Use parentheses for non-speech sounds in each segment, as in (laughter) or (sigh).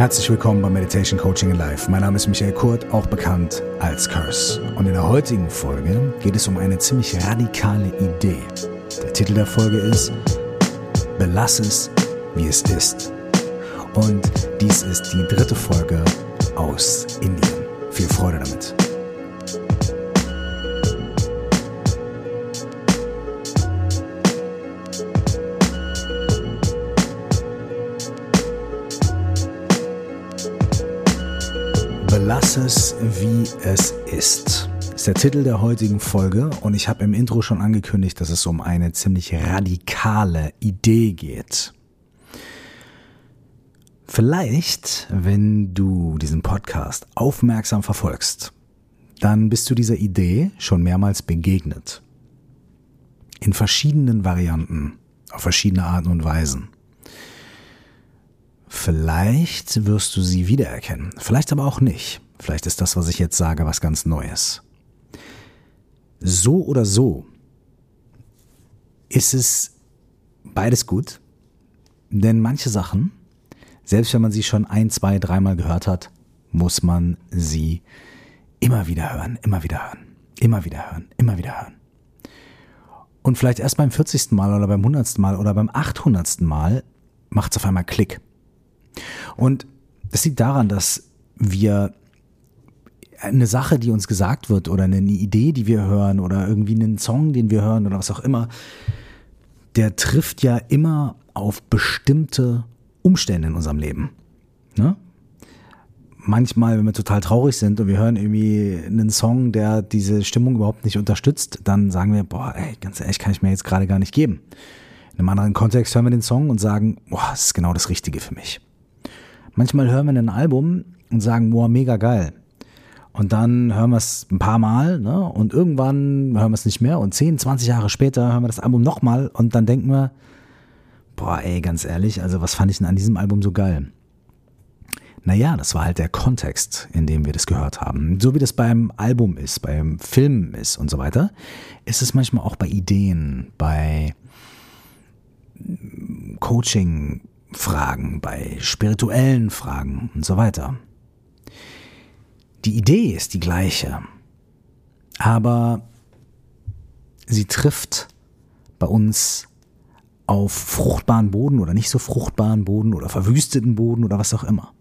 Herzlich willkommen bei Meditation Coaching in Life. Mein Name ist Michael Kurt, auch bekannt als Curse. Und in der heutigen Folge geht es um eine ziemlich radikale Idee. Der Titel der Folge ist Belass es, wie es ist. Und dies ist die dritte Folge aus Indien. Viel Freude damit. Belass es, wie es ist. Ist der Titel der heutigen Folge und ich habe im Intro schon angekündigt, dass es um eine ziemlich radikale Idee geht. Vielleicht, wenn du diesen Podcast aufmerksam verfolgst, dann bist du dieser Idee schon mehrmals begegnet. In verschiedenen Varianten, auf verschiedene Arten und Weisen. Vielleicht wirst du sie wiedererkennen, vielleicht aber auch nicht. Vielleicht ist das, was ich jetzt sage, was ganz Neues. So oder so ist es beides gut, denn manche Sachen, selbst wenn man sie schon ein, zwei, dreimal gehört hat, muss man sie immer wieder hören, immer wieder hören, immer wieder hören, immer wieder hören. Und vielleicht erst beim 40. Mal oder beim 100. Mal oder beim 800. Mal macht es auf einmal Klick. Und das liegt daran, dass wir eine Sache, die uns gesagt wird oder eine Idee, die wir hören oder irgendwie einen Song, den wir hören oder was auch immer, der trifft ja immer auf bestimmte Umstände in unserem Leben. Ne? Manchmal, wenn wir total traurig sind und wir hören irgendwie einen Song, der diese Stimmung überhaupt nicht unterstützt, dann sagen wir, boah, ey, ganz ehrlich, kann ich mir jetzt gerade gar nicht geben. In einem anderen Kontext hören wir den Song und sagen, boah, das ist genau das Richtige für mich. Manchmal hören wir ein Album und sagen, boah, mega geil. Und dann hören wir es ein paar Mal ne? und irgendwann hören wir es nicht mehr und 10, 20 Jahre später hören wir das Album nochmal und dann denken wir, boah, ey, ganz ehrlich, also was fand ich denn an diesem Album so geil? Naja, das war halt der Kontext, in dem wir das gehört haben. So wie das beim Album ist, beim Film ist und so weiter, ist es manchmal auch bei Ideen, bei Coaching, Fragen, bei spirituellen Fragen und so weiter. Die Idee ist die gleiche, aber sie trifft bei uns auf fruchtbaren Boden oder nicht so fruchtbaren Boden oder verwüsteten Boden oder was auch immer.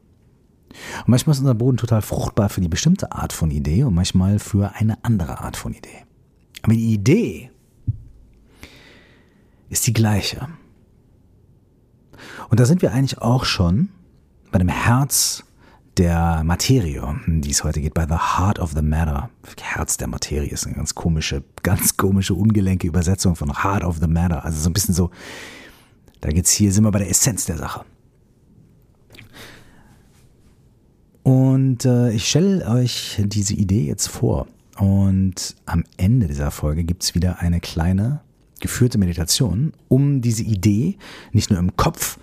Und manchmal ist unser Boden total fruchtbar für die bestimmte Art von Idee und manchmal für eine andere Art von Idee. Aber die Idee ist die gleiche. Und da sind wir eigentlich auch schon bei dem Herz der Materie, um die es heute geht, bei The Heart of the Matter. Herz der Materie ist eine ganz komische, ganz komische, ungelenke Übersetzung von Heart of the Matter. Also so ein bisschen so, da geht's hier, sind wir bei der Essenz der Sache. Und äh, ich stelle euch diese Idee jetzt vor. Und am Ende dieser Folge gibt's wieder eine kleine geführte Meditation, um diese Idee nicht nur im Kopf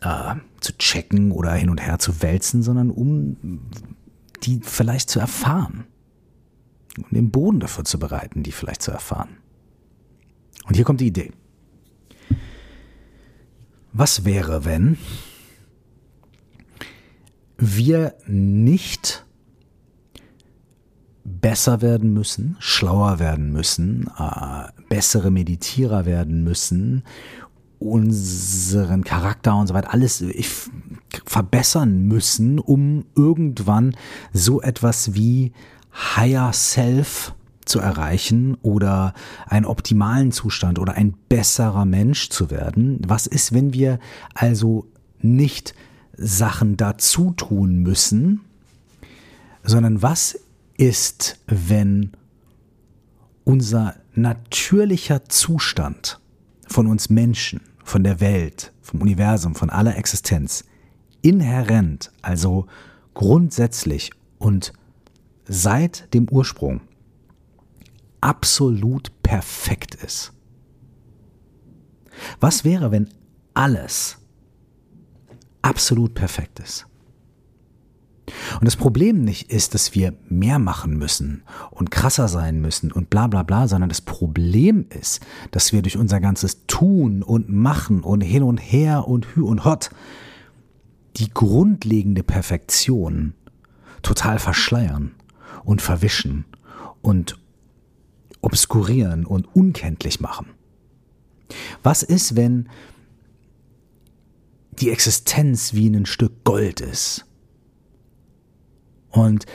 äh, zu checken oder hin und her zu wälzen, sondern um die vielleicht zu erfahren. Um den Boden dafür zu bereiten, die vielleicht zu erfahren. Und hier kommt die Idee. Was wäre, wenn wir nicht besser werden müssen, schlauer werden müssen, äh, bessere Meditierer werden müssen, unseren Charakter und so weiter alles verbessern müssen, um irgendwann so etwas wie Higher Self zu erreichen oder einen optimalen Zustand oder ein besserer Mensch zu werden. Was ist, wenn wir also nicht Sachen dazu tun müssen, sondern was ist, wenn unser natürlicher Zustand von uns Menschen, von der Welt, vom Universum, von aller Existenz inhärent, also grundsätzlich und seit dem Ursprung absolut perfekt ist. Was wäre, wenn alles absolut perfekt ist? Und das Problem nicht ist, dass wir mehr machen müssen und krasser sein müssen und bla bla bla, sondern das Problem ist, dass wir durch unser ganzes Tun und Machen und hin und her und hü und hot die grundlegende Perfektion total verschleiern und verwischen und obskurieren und unkenntlich machen. Was ist, wenn die Existenz wie ein Stück Gold ist? Und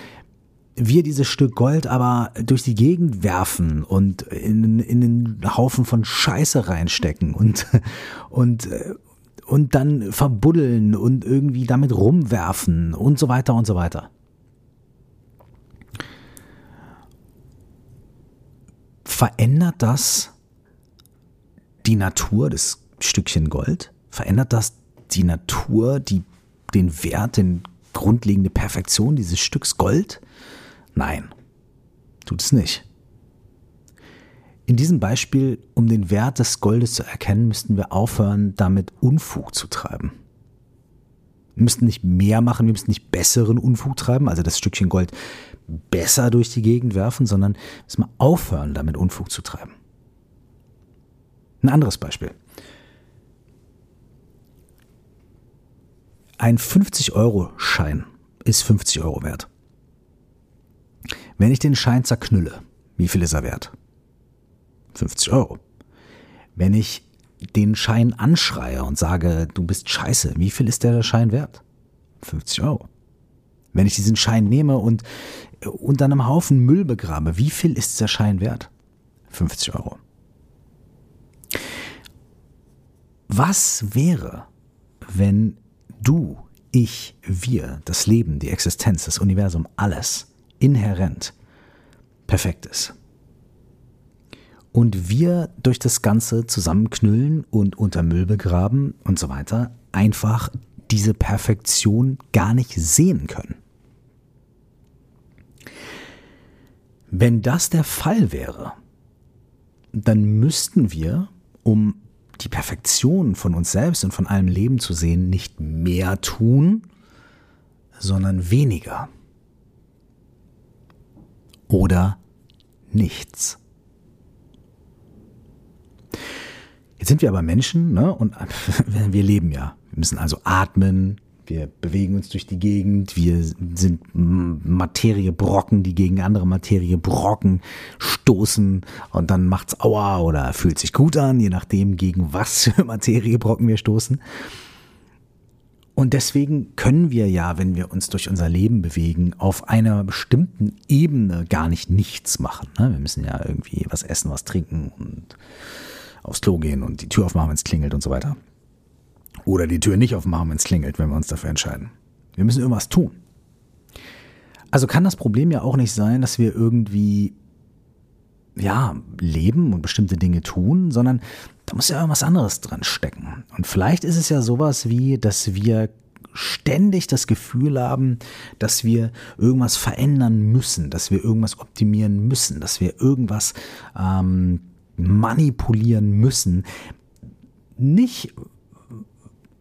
wir dieses Stück Gold aber durch die Gegend werfen und in, in einen Haufen von Scheiße reinstecken und, (laughs) und, und dann verbuddeln und irgendwie damit rumwerfen und so weiter und so weiter. Verändert das die Natur des Stückchen Gold? Verändert das die Natur, die, den Wert, den grundlegende Perfektion dieses Stücks Gold? Nein, tut es nicht. In diesem Beispiel, um den Wert des Goldes zu erkennen, müssten wir aufhören, damit Unfug zu treiben. Wir müssten nicht mehr machen, wir müssten nicht besseren Unfug treiben, also das Stückchen Gold besser durch die Gegend werfen, sondern müssen wir aufhören, damit Unfug zu treiben. Ein anderes Beispiel. Ein 50-Euro-Schein ist 50 Euro wert. Wenn ich den Schein zerknülle, wie viel ist er wert? 50 Euro. Wenn ich den Schein anschreie und sage, du bist scheiße, wie viel ist der Schein wert? 50 Euro. Wenn ich diesen Schein nehme und unter einem Haufen Müll begrabe, wie viel ist der Schein wert? 50 Euro. Was wäre, wenn du, ich, wir, das Leben, die Existenz, das Universum, alles inhärent perfekt ist. Und wir durch das Ganze zusammenknüllen und unter Müll begraben und so weiter einfach diese Perfektion gar nicht sehen können. Wenn das der Fall wäre, dann müssten wir, um die Perfektion von uns selbst und von allem Leben zu sehen, nicht mehr tun, sondern weniger oder nichts. Jetzt sind wir aber Menschen ne, und (laughs) wir leben ja. Wir müssen also atmen, wir bewegen uns durch die Gegend, wir sind Materiebrocken, die gegen andere Materiebrocken stoßen und dann macht's aua oder fühlt sich gut an, je nachdem gegen was für (laughs) Materiebrocken wir stoßen. Und deswegen können wir ja, wenn wir uns durch unser Leben bewegen, auf einer bestimmten Ebene gar nicht nichts machen. Ne? Wir müssen ja irgendwie was essen, was trinken und aufs Klo gehen und die Tür aufmachen, wenn es klingelt und so weiter. Oder die Tür nicht aufmachen, wenn es klingelt, wenn wir uns dafür entscheiden. Wir müssen irgendwas tun. Also kann das Problem ja auch nicht sein, dass wir irgendwie ja, leben und bestimmte Dinge tun, sondern da muss ja irgendwas anderes dran stecken. Und vielleicht ist es ja sowas wie, dass wir ständig das Gefühl haben, dass wir irgendwas verändern müssen, dass wir irgendwas optimieren müssen, dass wir irgendwas ähm, manipulieren müssen. Nicht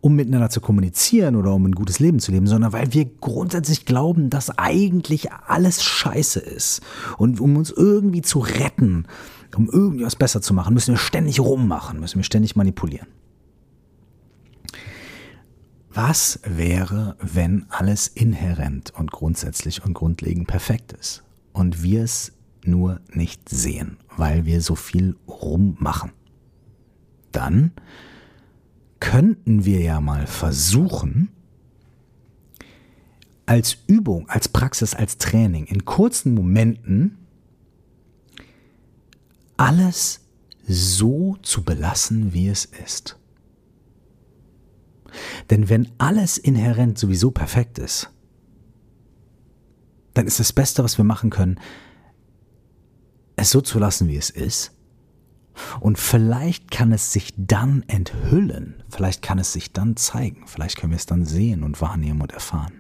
um miteinander zu kommunizieren oder um ein gutes Leben zu leben, sondern weil wir grundsätzlich glauben, dass eigentlich alles scheiße ist. Und um uns irgendwie zu retten, um irgendwie was besser zu machen, müssen wir ständig rummachen, müssen wir ständig manipulieren. Was wäre, wenn alles inhärent und grundsätzlich und grundlegend perfekt ist und wir es nur nicht sehen, weil wir so viel rummachen? Dann könnten wir ja mal versuchen, als Übung, als Praxis, als Training in kurzen Momenten alles so zu belassen, wie es ist. Denn wenn alles inhärent sowieso perfekt ist, dann ist das Beste, was wir machen können, es so zu lassen, wie es ist und vielleicht kann es sich dann enthüllen, vielleicht kann es sich dann zeigen, vielleicht können wir es dann sehen und wahrnehmen und erfahren.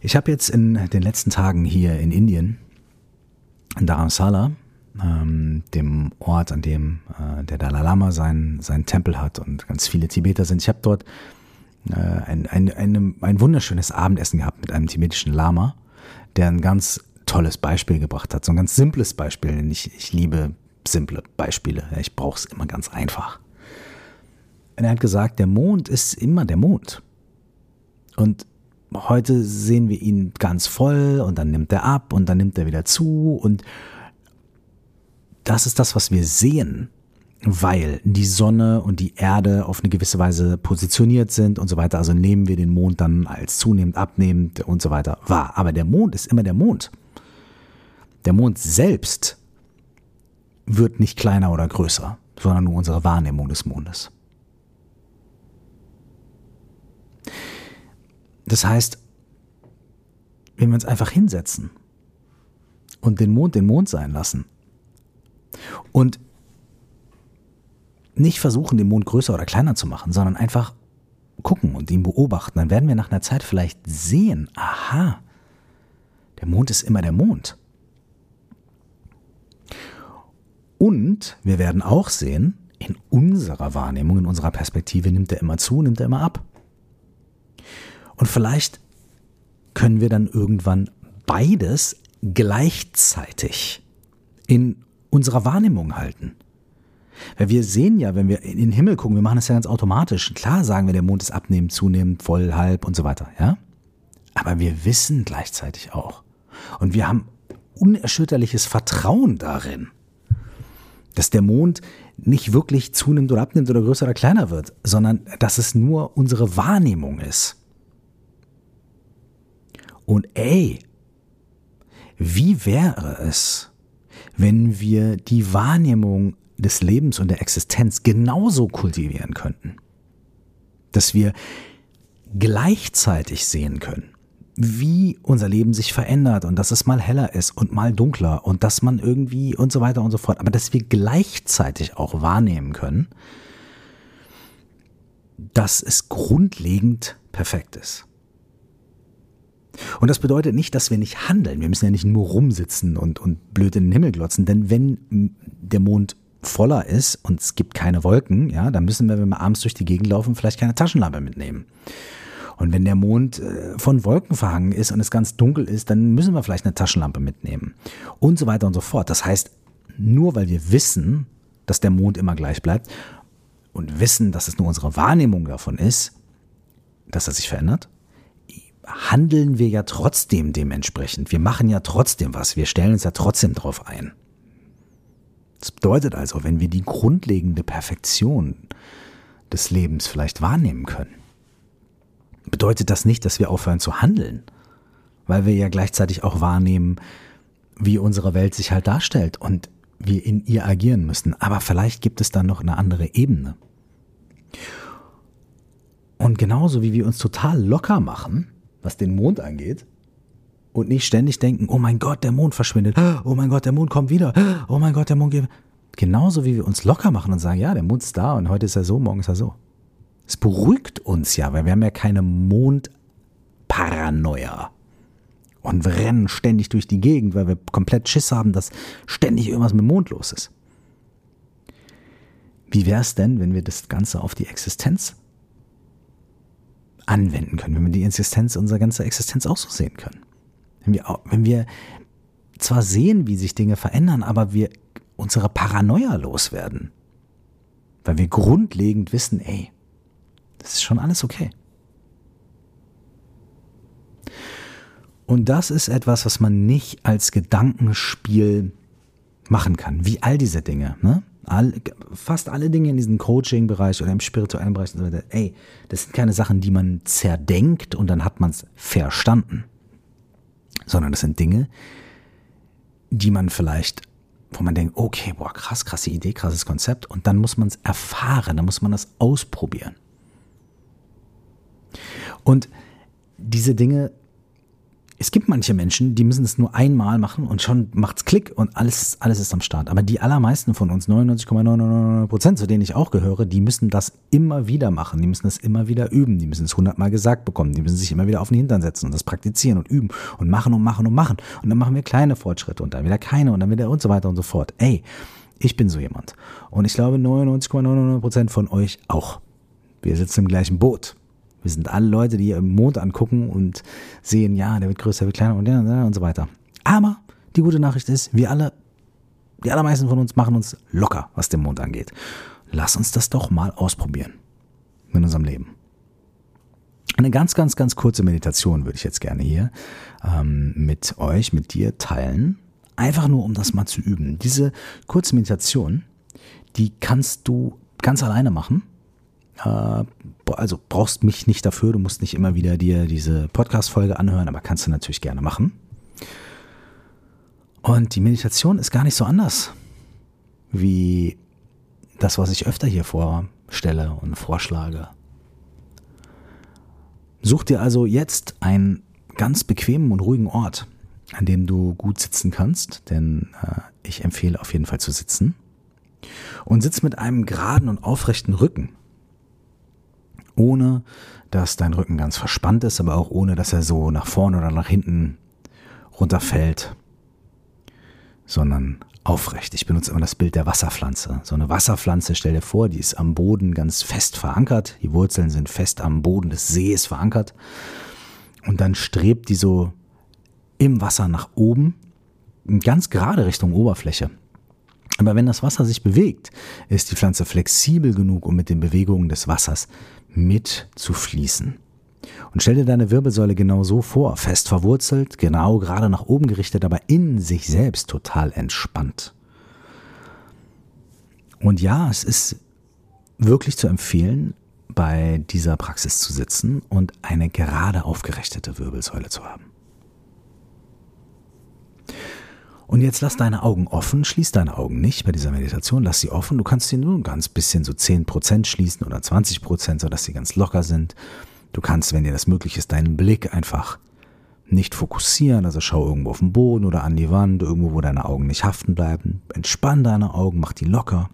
Ich habe jetzt in den letzten Tagen hier in Indien, in Dharamsala, ähm, dem Ort, an dem äh, der Dalai Lama seinen, seinen Tempel hat und ganz viele Tibeter sind, ich habe dort äh, ein, ein, ein, ein wunderschönes Abendessen gehabt mit einem tibetischen Lama, der ein ganz tolles Beispiel gebracht hat. So ein ganz simples Beispiel. Ich, ich liebe simple Beispiele. Ich brauche es immer ganz einfach. Und er hat gesagt, der Mond ist immer der Mond. Und heute sehen wir ihn ganz voll und dann nimmt er ab und dann nimmt er wieder zu und das ist das, was wir sehen, weil die Sonne und die Erde auf eine gewisse Weise positioniert sind und so weiter. Also nehmen wir den Mond dann als zunehmend, abnehmend und so weiter wahr. Aber der Mond ist immer der Mond. Der Mond selbst wird nicht kleiner oder größer, sondern nur unsere Wahrnehmung des Mondes. Das heißt, wenn wir uns einfach hinsetzen und den Mond den Mond sein lassen und nicht versuchen, den Mond größer oder kleiner zu machen, sondern einfach gucken und ihn beobachten, dann werden wir nach einer Zeit vielleicht sehen, aha, der Mond ist immer der Mond. Und wir werden auch sehen, in unserer Wahrnehmung, in unserer Perspektive nimmt er immer zu, nimmt er immer ab. Und vielleicht können wir dann irgendwann beides gleichzeitig in unserer Wahrnehmung halten. Weil wir sehen ja, wenn wir in den Himmel gucken, wir machen das ja ganz automatisch. Klar sagen wir, der Mond ist abnehmend, zunehmend, voll, halb und so weiter, ja? Aber wir wissen gleichzeitig auch. Und wir haben unerschütterliches Vertrauen darin, dass der Mond nicht wirklich zunimmt oder abnimmt oder größer oder kleiner wird, sondern dass es nur unsere Wahrnehmung ist. Und ey, wie wäre es, wenn wir die Wahrnehmung des Lebens und der Existenz genauso kultivieren könnten? Dass wir gleichzeitig sehen können, wie unser Leben sich verändert und dass es mal heller ist und mal dunkler und dass man irgendwie und so weiter und so fort, aber dass wir gleichzeitig auch wahrnehmen können, dass es grundlegend perfekt ist. Und das bedeutet nicht, dass wir nicht handeln. Wir müssen ja nicht nur rumsitzen und, und blöd in den Himmel glotzen, denn wenn der Mond voller ist und es gibt keine Wolken, ja, dann müssen wir, wenn wir abends durch die Gegend laufen, vielleicht keine Taschenlampe mitnehmen. Und wenn der Mond äh, von Wolken verhangen ist und es ganz dunkel ist, dann müssen wir vielleicht eine Taschenlampe mitnehmen. Und so weiter und so fort. Das heißt, nur weil wir wissen, dass der Mond immer gleich bleibt und wissen, dass es nur unsere Wahrnehmung davon ist, dass er sich verändert, handeln wir ja trotzdem dementsprechend. Wir machen ja trotzdem was. Wir stellen uns ja trotzdem drauf ein. Das bedeutet also, wenn wir die grundlegende Perfektion des Lebens vielleicht wahrnehmen können, bedeutet das nicht, dass wir aufhören zu handeln, weil wir ja gleichzeitig auch wahrnehmen, wie unsere Welt sich halt darstellt und wir in ihr agieren müssen. Aber vielleicht gibt es da noch eine andere Ebene. Und genauso wie wir uns total locker machen, was den Mond angeht, und nicht ständig denken, oh mein Gott, der Mond verschwindet, oh mein Gott, der Mond kommt wieder, oh mein Gott, der Mond geht. Genauso wie wir uns locker machen und sagen, ja, der Mond ist da und heute ist er so, morgen ist er so. Es beruhigt uns ja, weil wir haben ja keine Mondparanoia. Und wir rennen ständig durch die Gegend, weil wir komplett Schiss haben, dass ständig irgendwas mit dem Mond los ist. Wie wäre es denn, wenn wir das Ganze auf die Existenz anwenden können, wenn wir die Existenz, unsere ganze Existenz auch so sehen können? Wenn wir, wenn wir zwar sehen, wie sich Dinge verändern, aber wir unsere Paranoia loswerden. Weil wir grundlegend wissen, ey, das ist schon alles okay. Und das ist etwas, was man nicht als Gedankenspiel machen kann, wie all diese Dinge. Ne? All, fast alle Dinge in diesem Coaching-Bereich oder im spirituellen Bereich, ey, das sind keine Sachen, die man zerdenkt und dann hat man es verstanden. Sondern das sind Dinge, die man vielleicht, wo man denkt, okay, boah, krass, krasse Idee, krasses Konzept und dann muss man es erfahren, dann muss man das ausprobieren. Und diese Dinge, es gibt manche Menschen, die müssen es nur einmal machen und schon macht's Klick und alles, alles ist am Start. Aber die allermeisten von uns, 99,999 Prozent, zu denen ich auch gehöre, die müssen das immer wieder machen. Die müssen das immer wieder üben. Die müssen es hundertmal gesagt bekommen. Die müssen sich immer wieder auf den Hintern setzen und das praktizieren und üben und machen und machen und machen. Und dann machen wir kleine Fortschritte und dann wieder keine und dann wieder und so weiter und so fort. Ey, ich bin so jemand. Und ich glaube 99,99 Prozent von euch auch. Wir sitzen im gleichen Boot. Wir sind alle Leute, die im Mond angucken und sehen, ja, der wird größer, wird kleiner und, und so weiter. Aber die gute Nachricht ist, wir alle, die allermeisten von uns machen uns locker, was den Mond angeht. Lass uns das doch mal ausprobieren. in unserem Leben. Eine ganz, ganz, ganz kurze Meditation würde ich jetzt gerne hier ähm, mit euch, mit dir teilen. Einfach nur, um das mal zu üben. Diese kurze Meditation, die kannst du ganz alleine machen. Äh, also brauchst mich nicht dafür, du musst nicht immer wieder dir diese Podcast-Folge anhören, aber kannst du natürlich gerne machen. Und die Meditation ist gar nicht so anders wie das, was ich öfter hier vorstelle und vorschlage. Such dir also jetzt einen ganz bequemen und ruhigen Ort, an dem du gut sitzen kannst, denn äh, ich empfehle auf jeden Fall zu sitzen. Und sitz mit einem geraden und aufrechten Rücken, ohne dass dein Rücken ganz verspannt ist, aber auch ohne dass er so nach vorne oder nach hinten runterfällt, sondern aufrecht. Ich benutze immer das Bild der Wasserpflanze. So eine Wasserpflanze, stell dir vor, die ist am Boden ganz fest verankert. Die Wurzeln sind fest am Boden des Sees verankert. Und dann strebt die so im Wasser nach oben, ganz gerade Richtung Oberfläche. Aber wenn das Wasser sich bewegt, ist die Pflanze flexibel genug, um mit den Bewegungen des Wassers mitzufließen. Und stell dir deine Wirbelsäule genau so vor, fest verwurzelt, genau gerade nach oben gerichtet, aber in sich selbst total entspannt. Und ja, es ist wirklich zu empfehlen, bei dieser Praxis zu sitzen und eine gerade aufgerichtete Wirbelsäule zu haben. Und jetzt lass deine Augen offen, schließ deine Augen nicht bei dieser Meditation, lass sie offen. Du kannst sie nur ein ganz bisschen so 10% schließen oder 20%, sodass sie ganz locker sind. Du kannst, wenn dir das möglich ist, deinen Blick einfach nicht fokussieren, also schau irgendwo auf den Boden oder an die Wand, irgendwo, wo deine Augen nicht haften bleiben. Entspann deine Augen, mach die locker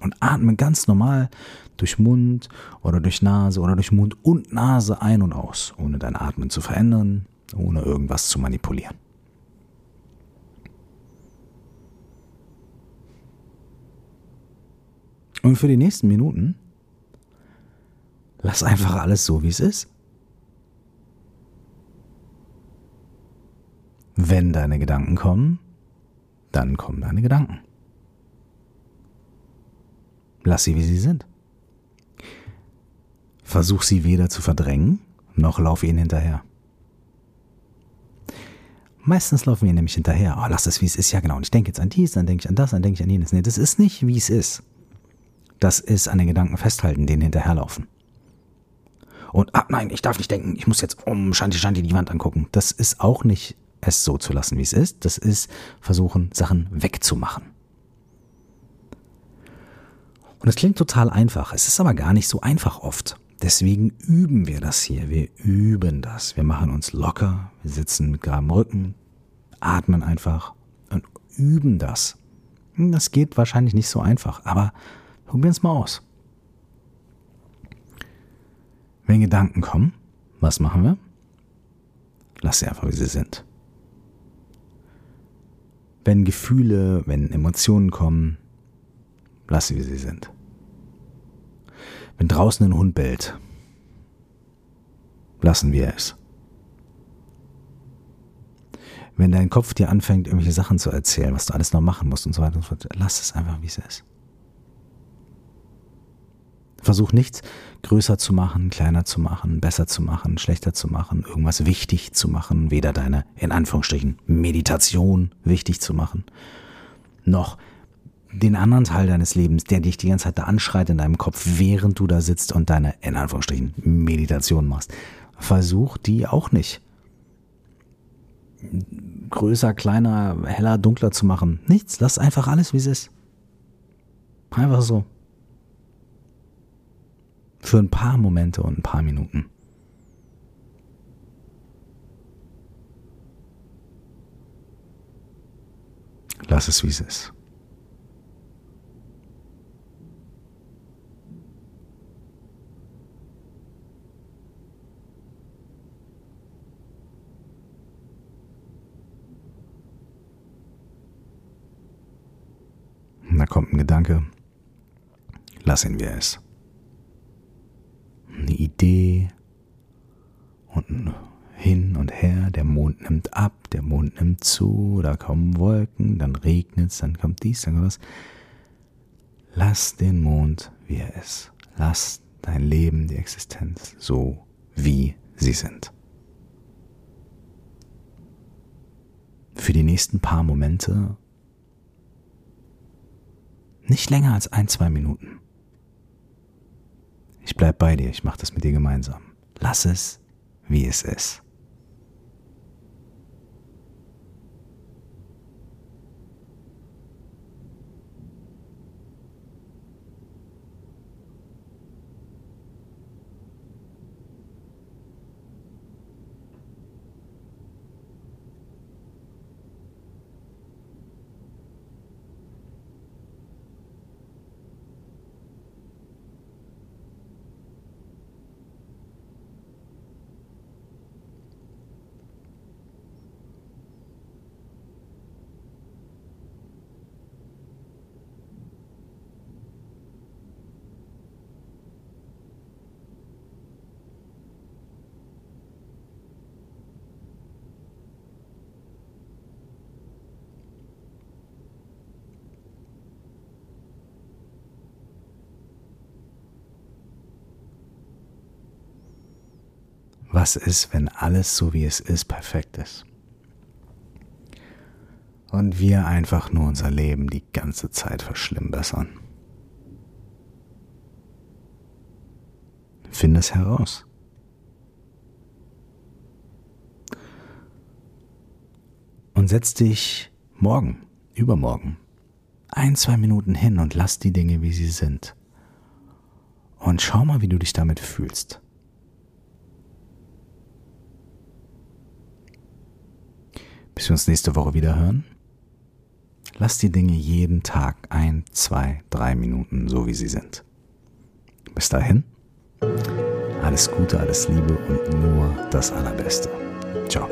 und atme ganz normal durch Mund oder durch Nase oder durch Mund und Nase ein und aus, ohne dein Atmen zu verändern, ohne irgendwas zu manipulieren. Und für die nächsten Minuten Lass einfach alles so, wie es ist. Wenn deine Gedanken kommen, dann kommen deine Gedanken. Lass sie, wie sie sind. Versuch sie weder zu verdrängen, noch lauf ihnen hinterher. Meistens laufen wir nämlich hinterher. Oh, lass es, wie es ist. Ja, genau. Und ich denke jetzt an dies, dann denke ich an das, dann denke ich an jenes. Nee, das ist nicht, wie es ist. Das ist an den Gedanken festhalten, denen hinterherlaufen und ah nein, ich darf nicht denken, ich muss jetzt um Shanti Shanti die Wand angucken. Das ist auch nicht es so zu lassen, wie es ist. Das ist versuchen, Sachen wegzumachen. Und es klingt total einfach. Es ist aber gar nicht so einfach oft. Deswegen üben wir das hier. Wir üben das. Wir machen uns locker. Wir sitzen mit geradem Rücken, atmen einfach und üben das. Das geht wahrscheinlich nicht so einfach, aber probieren es mal aus. Wenn Gedanken kommen, was machen wir? Lass sie einfach, wie sie sind. Wenn Gefühle, wenn Emotionen kommen, lass sie, wie sie sind. Wenn draußen ein Hund bellt, lassen wir es. Wenn dein Kopf dir anfängt, irgendwelche Sachen zu erzählen, was du alles noch machen musst und so weiter und so fort, lass es einfach, wie es ist. Versuch nichts größer zu machen, kleiner zu machen, besser zu machen, schlechter zu machen, irgendwas wichtig zu machen, weder deine, in Anführungsstrichen, Meditation wichtig zu machen, noch den anderen Teil deines Lebens, der dich die ganze Zeit da anschreit in deinem Kopf, während du da sitzt und deine, in Anführungsstrichen, Meditation machst. Versuch die auch nicht größer, kleiner, heller, dunkler zu machen. Nichts, lass einfach alles, wie es ist. Einfach so. Für ein paar Momente und ein paar Minuten. Lass es, wie es ist. da kommt ein Gedanke. Lassen wir es eine Idee und hin und her, der Mond nimmt ab, der Mond nimmt zu, da kommen Wolken, dann regnet es, dann kommt dies, dann kommt das. Lass den Mond, wie er ist. Lass dein Leben, die Existenz so, wie sie sind. Für die nächsten paar Momente nicht länger als ein, zwei Minuten. Ich bleib bei dir, ich mache das mit dir gemeinsam. Lass es, wie es ist. Was ist, wenn alles so wie es ist perfekt ist? Und wir einfach nur unser Leben die ganze Zeit verschlimmbessern. Finde es heraus. Und setz dich morgen, übermorgen, ein, zwei Minuten hin und lass die Dinge, wie sie sind. Und schau mal, wie du dich damit fühlst. Bis wir uns nächste Woche wieder hören. Lass die Dinge jeden Tag ein, zwei, drei Minuten so wie sie sind. Bis dahin, alles Gute, alles Liebe und nur das Allerbeste. Ciao.